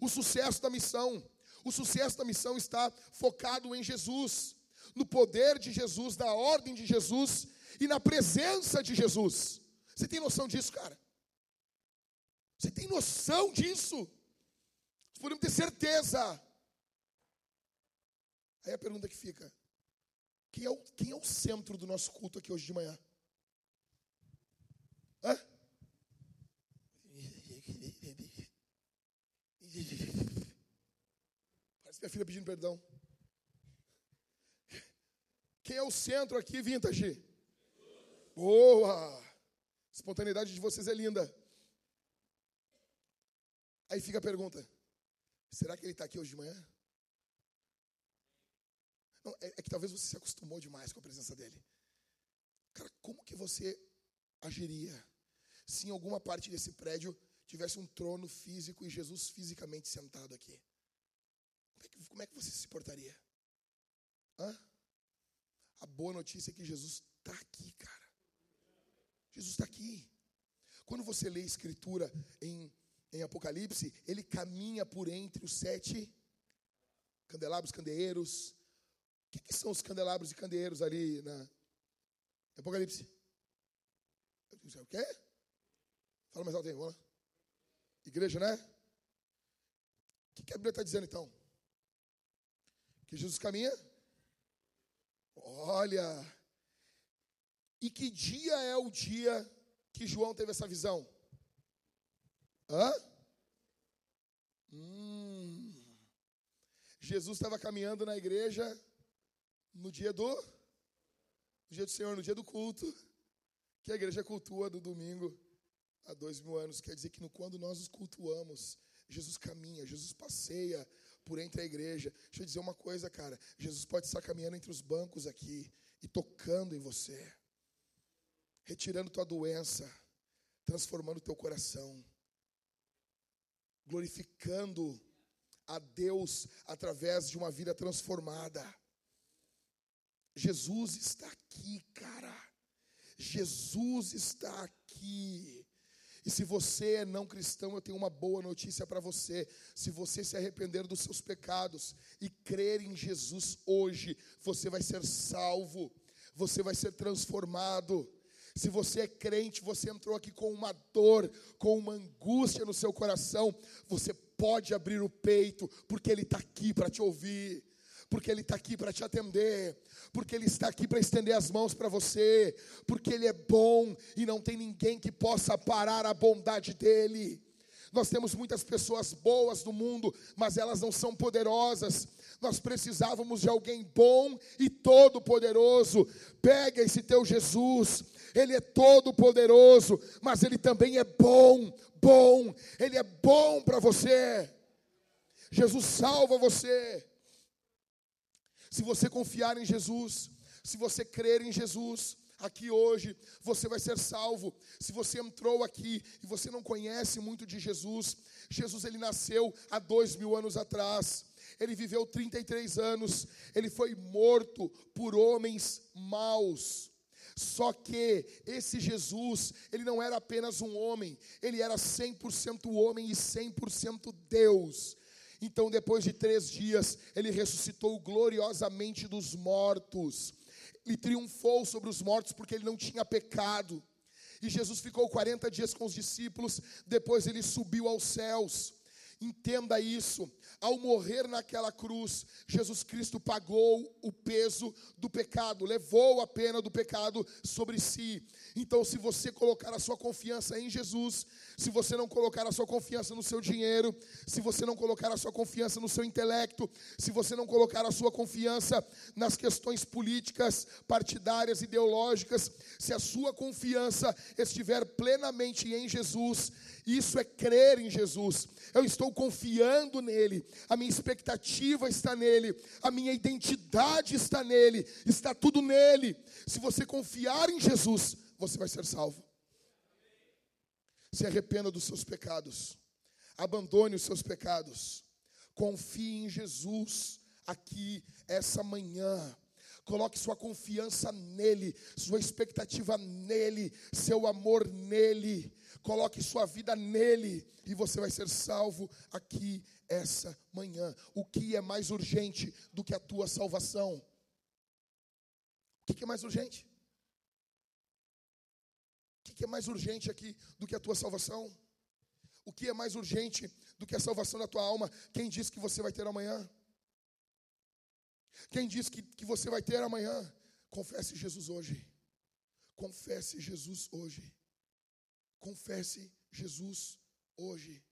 o sucesso da missão. O sucesso da missão está focado em Jesus, no poder de Jesus, na ordem de Jesus e na presença de Jesus. Você tem noção disso, cara? Você tem noção disso? Podemos ter certeza. Aí a pergunta que fica: quem é, o, quem é o centro do nosso culto aqui hoje de manhã? Hã? Parece minha filha pedindo perdão. Quem é o centro aqui, Vintage? Boa! Espontaneidade de vocês é linda. Aí fica a pergunta: será que ele está aqui hoje de manhã? Não, é, é, que talvez você se acostumou demais com a presença dele. Cara, como que você agiria se em alguma parte desse prédio tivesse um trono físico e Jesus fisicamente sentado aqui? Como é que, como é que você se portaria? Hã? A boa notícia é que Jesus está aqui, cara. Jesus está aqui. Quando você lê a Escritura em, em Apocalipse, ele caminha por entre os sete candelabros, candeeiros. O que, que são os candelabros e candeeiros ali na Apocalipse? O quê? Fala mais alto aí, vamos lá. Igreja, né? O que, que a Bíblia está dizendo então? Que Jesus caminha? Olha, e que dia é o dia que João teve essa visão? Hã? Hum. Jesus estava caminhando na igreja no dia do no dia do Senhor, no dia do culto, que a igreja cultua do domingo há dois mil anos. Quer dizer que no, quando nós os cultuamos, Jesus caminha, Jesus passeia por entre a igreja. Deixa eu dizer uma coisa, cara. Jesus pode estar caminhando entre os bancos aqui e tocando em você retirando tua doença, transformando teu coração, glorificando a Deus através de uma vida transformada. Jesus está aqui, cara. Jesus está aqui. E se você é não cristão, eu tenho uma boa notícia para você. Se você se arrepender dos seus pecados e crer em Jesus hoje, você vai ser salvo, você vai ser transformado. Se você é crente, você entrou aqui com uma dor, com uma angústia no seu coração, você pode abrir o peito, porque Ele está aqui para te ouvir porque Ele está aqui para te atender, porque Ele está aqui para estender as mãos para você, porque Ele é bom e não tem ninguém que possa parar a bondade dEle. Nós temos muitas pessoas boas no mundo, mas elas não são poderosas. Nós precisávamos de alguém bom e todo-poderoso. Pega esse teu Jesus, ele é todo-poderoso, mas ele também é bom, bom. Ele é bom para você. Jesus salva você. Se você confiar em Jesus, se você crer em Jesus, aqui hoje, você vai ser salvo. Se você entrou aqui e você não conhece muito de Jesus, Jesus ele nasceu há dois mil anos atrás. Ele viveu 33 anos. Ele foi morto por homens maus. Só que esse Jesus, ele não era apenas um homem, ele era 100% homem e 100% Deus. Então, depois de três dias, ele ressuscitou gloriosamente dos mortos. Ele triunfou sobre os mortos porque ele não tinha pecado. E Jesus ficou 40 dias com os discípulos, depois ele subiu aos céus. Entenda isso. Ao morrer naquela cruz, Jesus Cristo pagou o peso do pecado, levou a pena do pecado sobre si. Então, se você colocar a sua confiança em Jesus, se você não colocar a sua confiança no seu dinheiro, se você não colocar a sua confiança no seu intelecto, se você não colocar a sua confiança nas questões políticas, partidárias, ideológicas, se a sua confiança estiver plenamente em Jesus, isso é crer em Jesus. Eu estou confiando nele, a minha expectativa está nele, a minha identidade está nele, está tudo nele. Se você confiar em Jesus, você vai ser salvo. Se arrependa dos seus pecados, abandone os seus pecados, confie em Jesus aqui, essa manhã. Coloque sua confiança nele, sua expectativa nele, seu amor nele. Coloque sua vida nele e você vai ser salvo aqui essa manhã. O que é mais urgente do que a tua salvação? O que é mais urgente? O que é mais urgente aqui do que a tua salvação? O que é mais urgente do que a salvação da tua alma? Quem disse que você vai ter amanhã? Quem disse que, que você vai ter amanhã? Confesse Jesus hoje. Confesse Jesus hoje. Confesse Jesus hoje.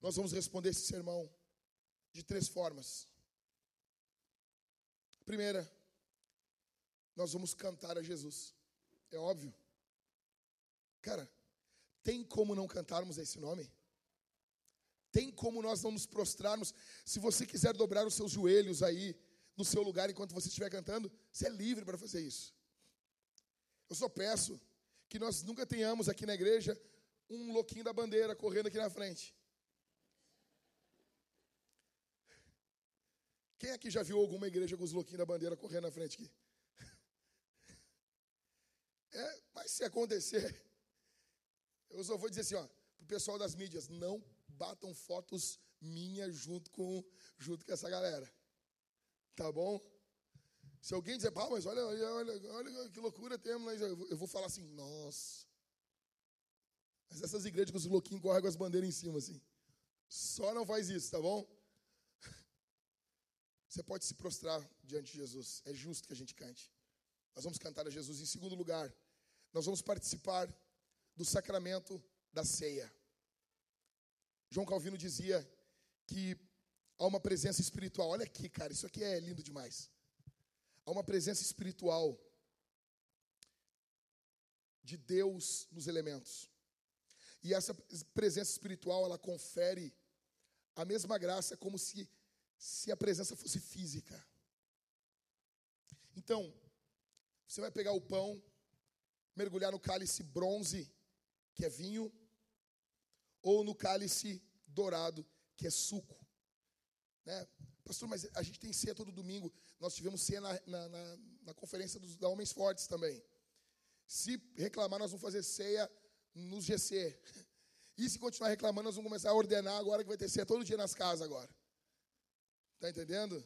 Nós vamos responder esse sermão de três formas. Primeira, nós vamos cantar a Jesus. É óbvio. Cara, tem como não cantarmos esse nome? Tem como nós não nos prostrarmos? Se você quiser dobrar os seus joelhos aí no seu lugar enquanto você estiver cantando, você é livre para fazer isso. Eu só peço que nós nunca tenhamos aqui na igreja um louquinho da bandeira correndo aqui na frente. Quem aqui já viu alguma igreja com os louquinhos da bandeira correndo na frente aqui? É, mas se acontecer, eu só vou dizer assim, ó, pro pessoal das mídias, não batam fotos minhas junto com, junto com essa galera. Tá bom? Se alguém dizer, pá, mas olha, olha, olha, olha que loucura temos, eu vou falar assim, nossa. Mas essas igrejas com os louquinhos correm com as bandeiras em cima, assim. Só não faz isso, tá bom? Você pode se prostrar diante de Jesus. É justo que a gente cante. Nós vamos cantar a Jesus. Em segundo lugar, nós vamos participar do sacramento da ceia. João Calvino dizia que há uma presença espiritual. Olha aqui, cara, isso aqui é lindo demais. Há uma presença espiritual de Deus nos elementos. E essa presença espiritual, ela confere a mesma graça como se, se a presença fosse física. Então, você vai pegar o pão, mergulhar no cálice bronze, que é vinho, ou no cálice dourado, que é suco. Né? Pastor, mas a gente tem ceia todo domingo. Nós tivemos ceia na, na, na, na conferência dos da Homens Fortes também. Se reclamar, nós vamos fazer ceia nos GC. E se continuar reclamando, nós vamos começar a ordenar agora que vai ter ceia todo dia nas casas agora. Tá entendendo?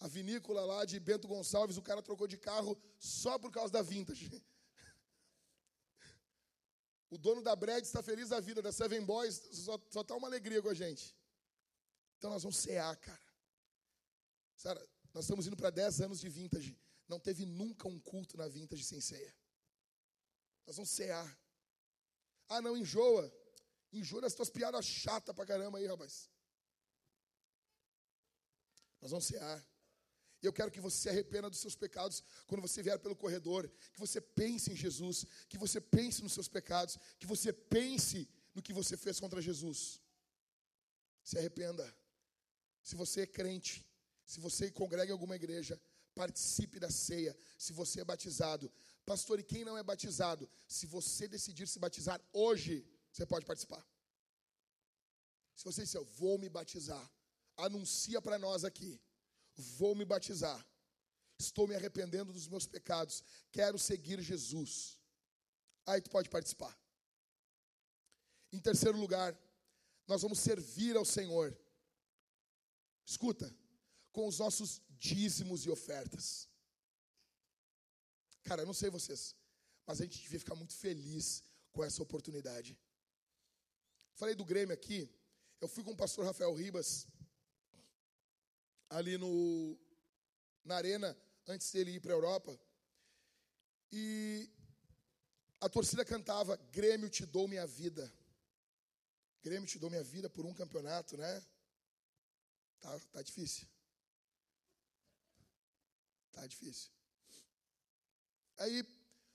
A vinícola lá de Bento Gonçalves, o cara trocou de carro só por causa da vintage. O dono da Brad está feliz da vida, da Seven Boys, só, só tá uma alegria com a gente. Então nós vamos cear, cara. Sara, nós estamos indo para 10 anos de vintage. Não teve nunca um culto na vintage sem ceia. Nós vamos cear. Ah, não, enjoa. Enjoa das tuas piadas chatas pra caramba aí, rapaz. Nós vamos cear. Eu quero que você se arrependa dos seus pecados quando você vier pelo corredor. Que você pense em Jesus. Que você pense nos seus pecados. Que você pense no que você fez contra Jesus. Se arrependa. Se você é crente, se você congrega em alguma igreja, participe da ceia. Se você é batizado, pastor, e quem não é batizado? Se você decidir se batizar hoje, você pode participar. Se você disser, eu vou me batizar, anuncia para nós aqui vou me batizar. Estou me arrependendo dos meus pecados. Quero seguir Jesus. Aí tu pode participar. Em terceiro lugar, nós vamos servir ao Senhor. Escuta, com os nossos dízimos e ofertas. Cara, eu não sei vocês, mas a gente devia ficar muito feliz com essa oportunidade. Falei do Grêmio aqui, eu fui com o pastor Rafael Ribas ali no, na arena antes dele ir para a Europa. E a torcida cantava: Grêmio te dou minha vida. Grêmio te dou minha vida por um campeonato, né? Tá, tá difícil. Tá difícil. Aí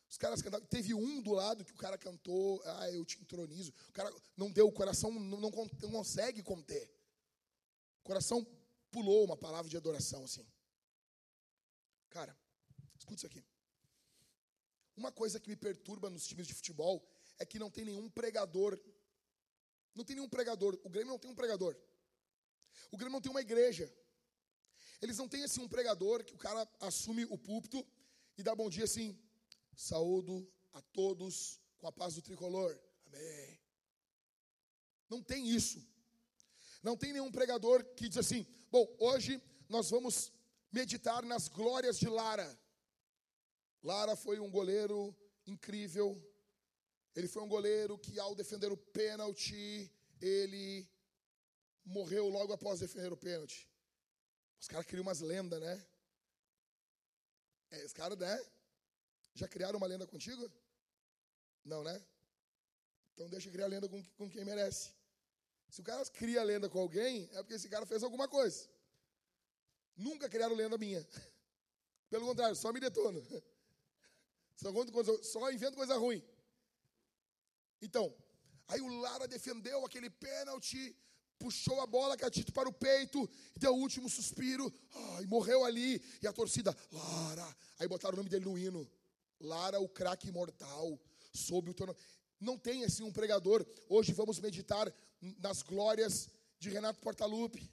os caras cantavam. Teve um do lado que o cara cantou, ah, eu te entronizo. O cara não deu, o coração não, não, não consegue conter. O coração pulou uma palavra de adoração assim. Cara, escuta isso aqui. Uma coisa que me perturba nos times de futebol é que não tem nenhum pregador. Não tem nenhum pregador. O Grêmio não tem um pregador. O Grêmio não tem uma igreja. Eles não têm assim um pregador que o cara assume o púlpito e dá bom dia assim. Saúdo a todos com a paz do tricolor. Amém. Não tem isso. Não tem nenhum pregador que diz assim: Bom, hoje nós vamos meditar nas glórias de Lara. Lara foi um goleiro incrível. Ele foi um goleiro que, ao defender o pênalti, ele morreu logo após defender o pênalti. Os caras criam umas lendas, né? É, os caras, né? Já criaram uma lenda contigo? Não, né? Então deixa criar lenda com, com quem merece. Se o cara cria lenda com alguém, é porque esse cara fez alguma coisa. Nunca criaram lenda minha. Pelo contrário, só me detona. Só, só invento coisa ruim. Então, aí o Lara defendeu aquele pênalti, puxou a bola catito para o peito, deu o último suspiro, e morreu ali. E a torcida, Lara. Aí botaram o nome dele no hino. Lara, o craque imortal, sob o torno. Não tem assim um pregador. Hoje vamos meditar nas glórias de Renato Portaluppi.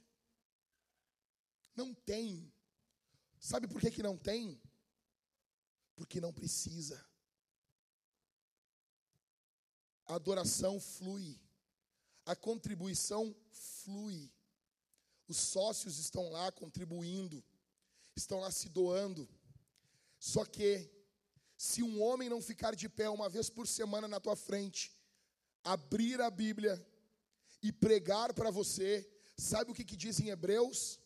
Não tem. Sabe por que, que não tem? Porque não precisa. A adoração flui. A contribuição flui. Os sócios estão lá contribuindo, estão lá se doando. Só que se um homem não ficar de pé uma vez por semana na tua frente, abrir a Bíblia e pregar para você, sabe o que, que diz em Hebreus?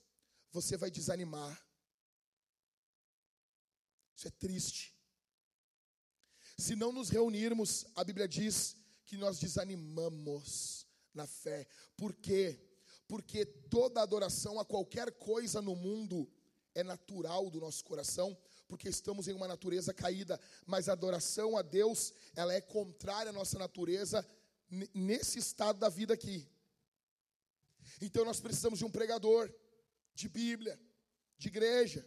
Você vai desanimar. Isso é triste. Se não nos reunirmos, a Bíblia diz que nós desanimamos na fé. Por quê? Porque toda adoração a qualquer coisa no mundo é natural do nosso coração, porque estamos em uma natureza caída, mas a adoração a Deus, ela é contrária à nossa natureza nesse estado da vida aqui. Então nós precisamos de um pregador, de Bíblia, de igreja.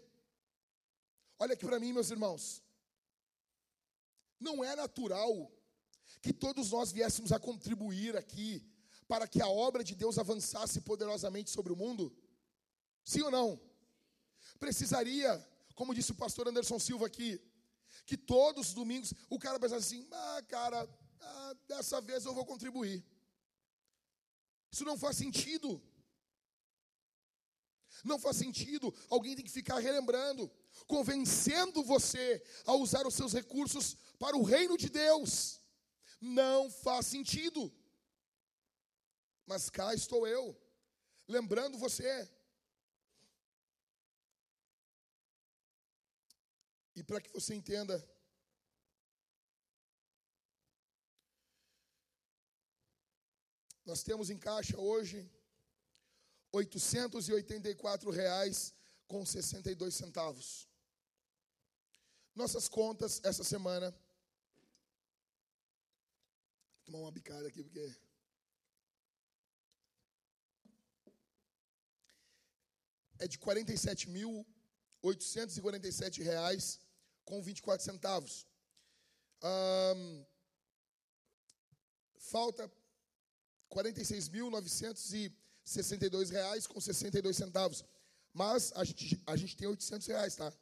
Olha aqui para mim, meus irmãos. Não é natural que todos nós viéssemos a contribuir aqui para que a obra de Deus avançasse poderosamente sobre o mundo? Sim ou não? Precisaria, como disse o pastor Anderson Silva aqui, que todos os domingos o cara pensasse assim: ah, cara, ah, dessa vez eu vou contribuir. Isso não faz sentido. Não faz sentido. Alguém tem que ficar relembrando, convencendo você a usar os seus recursos para o reino de Deus. Não faz sentido. Mas cá estou eu, lembrando você. E para que você entenda, nós temos em caixa hoje 884 reais com 62 centavos. Nossas contas essa semana. Vou tomar uma bicada aqui porque é de 47.847 reais com 24 centavos. Um, falta 46.962 reais com 62 centavos. Mas a gente, a gente tem 800 reais, tá?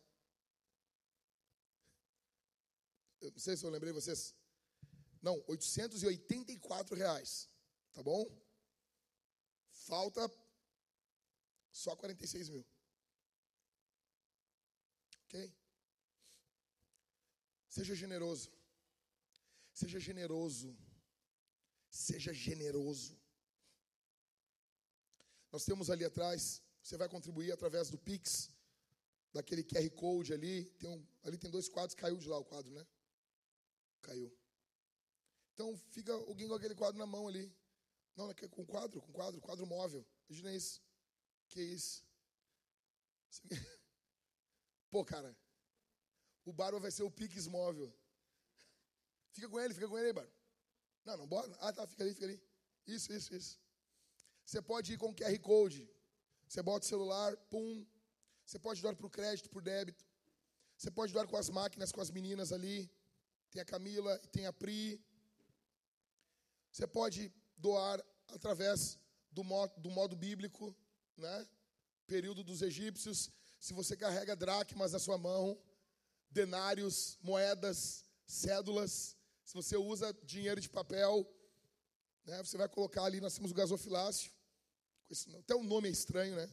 Eu não sei se eu lembrei vocês. Não, 884 reais. Tá bom? Falta só 46 mil. Ok? Seja generoso. Seja generoso. Seja generoso. Nós temos ali atrás, você vai contribuir através do Pix, daquele QR Code ali. Tem um, ali tem dois quadros, caiu de lá o quadro, né? Caiu. Então fica alguém com aquele quadro na mão ali. Não, é com quadro, com quadro, quadro móvel. Imagina isso. Que isso? Pô, cara, o Barba vai ser o Pix móvel. Fica com ele, fica com ele aí, Barba. Não, não bora. Ah, tá, fica ali, fica ali. Isso, isso, isso. Você pode ir com QR Code. Você bota o celular, pum. Você pode doar para o crédito, por débito. Você pode doar com as máquinas, com as meninas ali. Tem a Camila e tem a Pri. Você pode doar através do modo, do modo bíblico, né? Período dos egípcios. Se você carrega dracmas na sua mão, denários, moedas, cédulas. Se você usa dinheiro de papel, né, você vai colocar ali, nós temos o gasofilácio. Até o nome é estranho, né?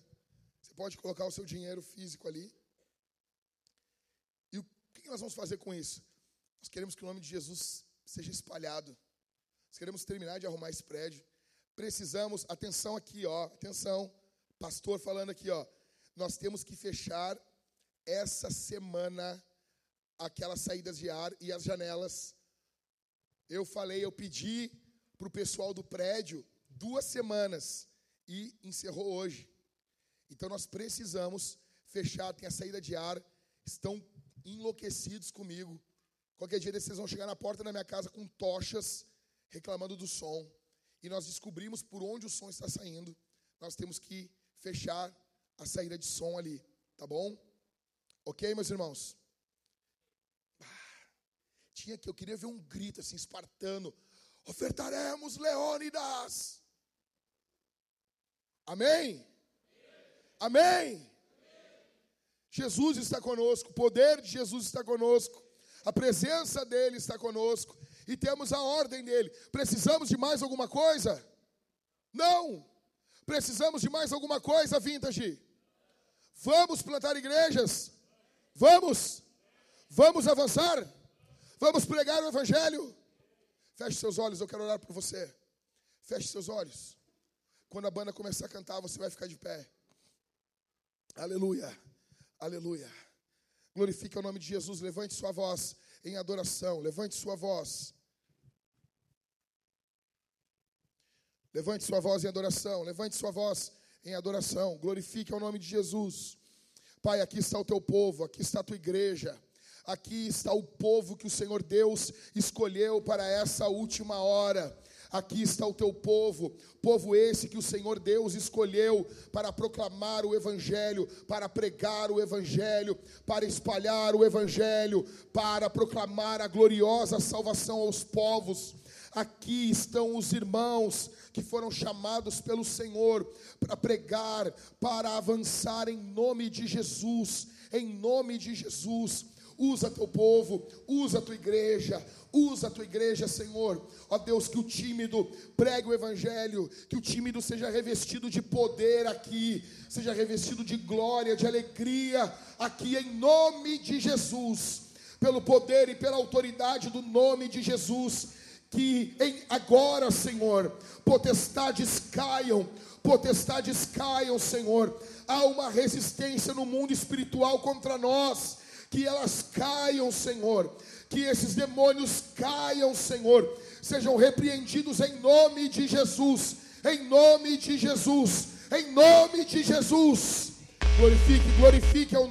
Você pode colocar o seu dinheiro físico ali. E o que nós vamos fazer com isso? Nós queremos que o nome de Jesus seja espalhado. Nós queremos terminar de arrumar esse prédio. Precisamos, atenção aqui, ó, atenção, pastor falando aqui, ó. Nós temos que fechar essa semana aquelas saídas de ar e as janelas. Eu falei, eu pedi para o pessoal do prédio duas semanas e encerrou hoje. Então nós precisamos fechar, tem a saída de ar, estão enlouquecidos comigo. Qualquer dia vocês vão chegar na porta da minha casa com tochas reclamando do som. E nós descobrimos por onde o som está saindo. Nós temos que fechar a saída de som ali, tá bom? Ok, meus irmãos? Tinha que, eu queria ver um grito assim, espartano: ofertaremos Leônidas. Amém? Amém? Amém? Jesus está conosco, o poder de Jesus está conosco, a presença dele está conosco e temos a ordem dele. Precisamos de mais alguma coisa? Não. Precisamos de mais alguma coisa, Vintage? Vamos plantar igrejas? Vamos? Vamos avançar? Vamos pregar o Evangelho. Feche seus olhos, eu quero orar por você. Feche seus olhos. Quando a banda começar a cantar, você vai ficar de pé. Aleluia, aleluia. Glorifique o nome de Jesus. Levante sua voz em adoração. Levante sua voz. Levante sua voz em adoração. Levante sua voz em adoração. Glorifique o nome de Jesus. Pai, aqui está o teu povo, aqui está a tua igreja. Aqui está o povo que o Senhor Deus escolheu para essa última hora. Aqui está o teu povo, povo esse que o Senhor Deus escolheu para proclamar o Evangelho, para pregar o Evangelho, para espalhar o Evangelho, para proclamar a gloriosa salvação aos povos. Aqui estão os irmãos que foram chamados pelo Senhor para pregar, para avançar em nome de Jesus, em nome de Jesus. Usa teu povo, usa tua igreja, usa tua igreja, Senhor. Ó Deus, que o tímido pregue o evangelho, que o tímido seja revestido de poder aqui, seja revestido de glória, de alegria aqui em nome de Jesus. Pelo poder e pela autoridade do nome de Jesus, que em agora, Senhor, potestades caiam, potestades caiam, Senhor. Há uma resistência no mundo espiritual contra nós que elas caiam, Senhor, que esses demônios caiam, Senhor, sejam repreendidos em nome de Jesus, em nome de Jesus, em nome de Jesus. Glorifique, glorifique ao